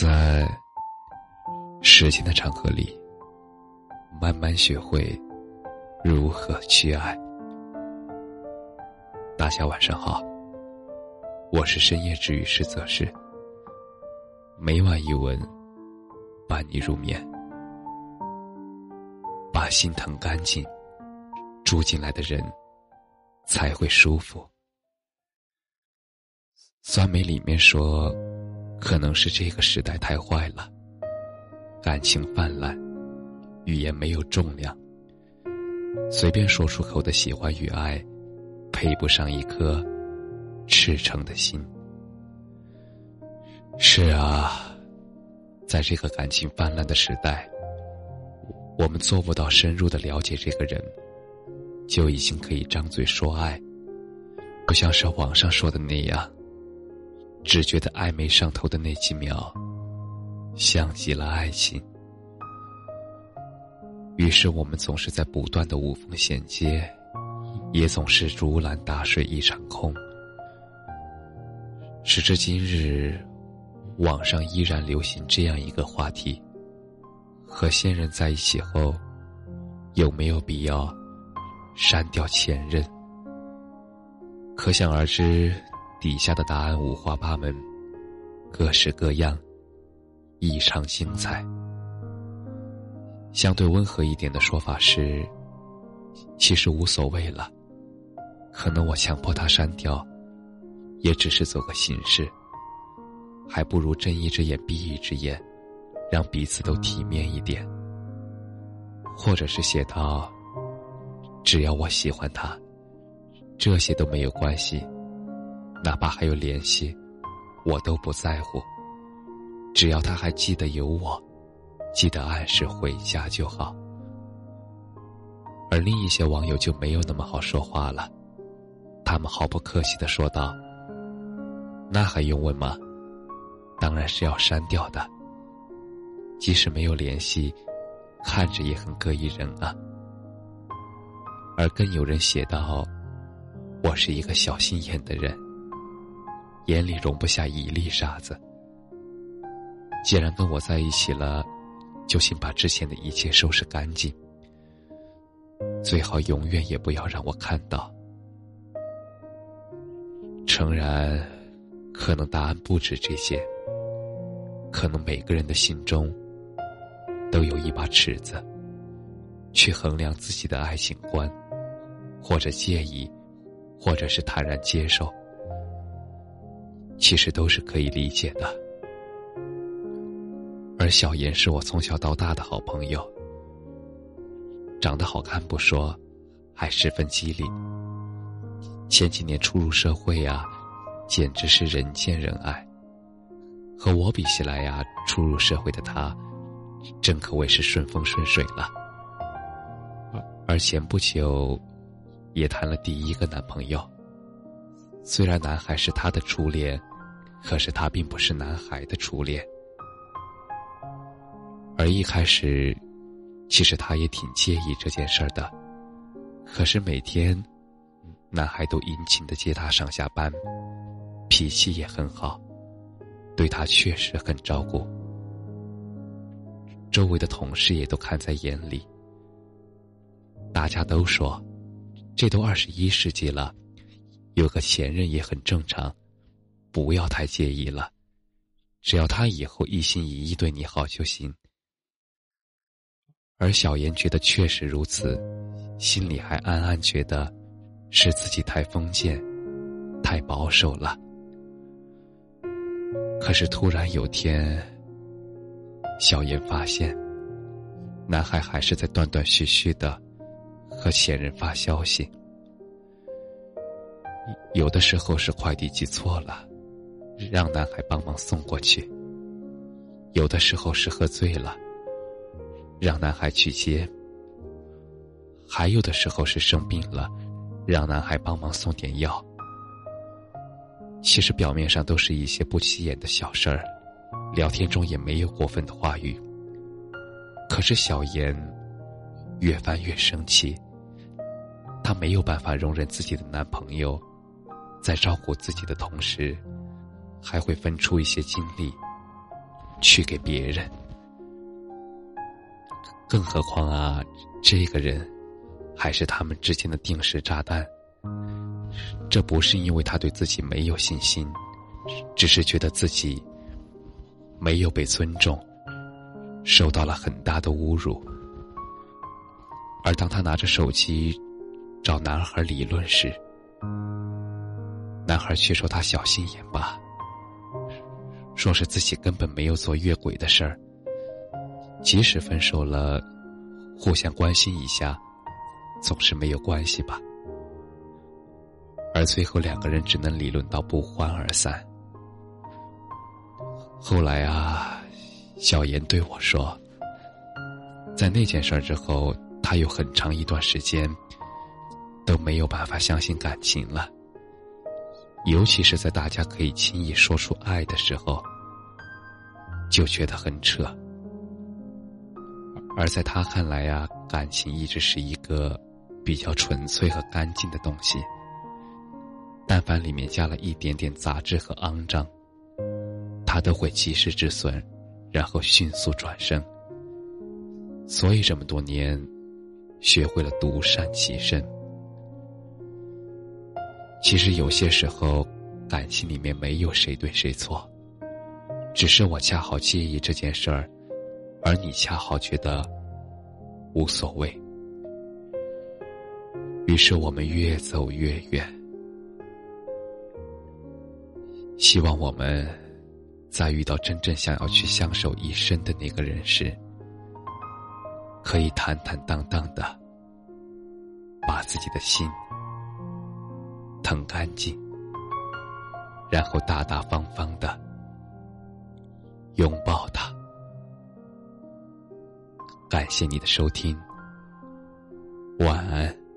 在时间的长河里，慢慢学会如何去爱。大家晚上好，我是深夜治愈师泽是，每晚一文伴你入眠，把心疼干净，住进来的人才会舒服。酸梅里面说。可能是这个时代太坏了，感情泛滥，语言没有重量，随便说出口的喜欢与爱，配不上一颗赤诚的心。是啊，在这个感情泛滥的时代，我们做不到深入的了解这个人，就已经可以张嘴说爱，不像是网上说的那样。只觉得暧昧上头的那几秒，像极了爱情。于是我们总是在不断的无缝衔接，也总是如篮打水一场空。时至今日，网上依然流行这样一个话题：和现任在一起后，有没有必要删掉前任？可想而知。底下的答案五花八门，各式各样，异常精彩。相对温和一点的说法是，其实无所谓了。可能我强迫他删掉，也只是走个形式，还不如睁一只眼闭一只眼，让彼此都体面一点。或者是写到，只要我喜欢他，这些都没有关系。哪怕还有联系，我都不在乎。只要他还记得有我，记得按时回家就好。而另一些网友就没有那么好说话了，他们毫不客气的说道：“那还用问吗？当然是要删掉的。即使没有联系，看着也很膈应人啊。”而更有人写道：“我是一个小心眼的人。”眼里容不下一粒沙子。既然跟我在一起了，就请把之前的一切收拾干净。最好永远也不要让我看到。诚然，可能答案不止这些。可能每个人的心中都有一把尺子，去衡量自己的爱情观，或者介意，或者是坦然接受。其实都是可以理解的，而小妍是我从小到大的好朋友，长得好看不说，还十分机灵。前几年初入社会呀，简直是人见人爱。和我比起来呀，初入社会的她，真可谓是顺风顺水了。而前不久，也谈了第一个男朋友。虽然男孩是她的初恋。可是他并不是男孩的初恋，而一开始，其实他也挺介意这件事儿的。可是每天，男孩都殷勤的接她上下班，脾气也很好，对她确实很照顾。周围的同事也都看在眼里，大家都说，这都二十一世纪了，有个前任也很正常。不要太介意了，只要他以后一心一意对你好就行。而小妍觉得确实如此，心里还暗暗觉得是自己太封建、太保守了。可是突然有天，小妍发现，男孩还是在断断续续的和前任发消息，有的时候是快递寄错了。让男孩帮忙送过去。有的时候是喝醉了，让男孩去接；还有的时候是生病了，让男孩帮忙送点药。其实表面上都是一些不起眼的小事儿，聊天中也没有过分的话语。可是小妍越翻越生气，她没有办法容忍自己的男朋友在照顾自己的同时。还会分出一些精力去给别人。更何况啊，这个人还是他们之间的定时炸弹。这不是因为他对自己没有信心，只是觉得自己没有被尊重，受到了很大的侮辱。而当他拿着手机找男孩理论时，男孩却说他小心眼吧，说是自己根本没有做越轨的事儿。即使分手了，互相关心一下，总是没有关系吧。而最后两个人只能理论到不欢而散。后来啊，小严对我说，在那件事之后，他有很长一段时间都没有办法相信感情了。尤其是在大家可以轻易说出爱的时候，就觉得很扯。而在他看来呀，感情一直是一个比较纯粹和干净的东西。但凡里面加了一点点杂质和肮脏，他都会及时止损，然后迅速转身。所以这么多年，学会了独善其身。其实有些时候，感情里面没有谁对谁错，只是我恰好介意这件事儿，而你恰好觉得无所谓。于是我们越走越远。希望我们在遇到真正想要去相守一生的那个人时，可以坦坦荡荡的把自己的心很干净。然后大大方方的拥抱他。感谢你的收听。晚安。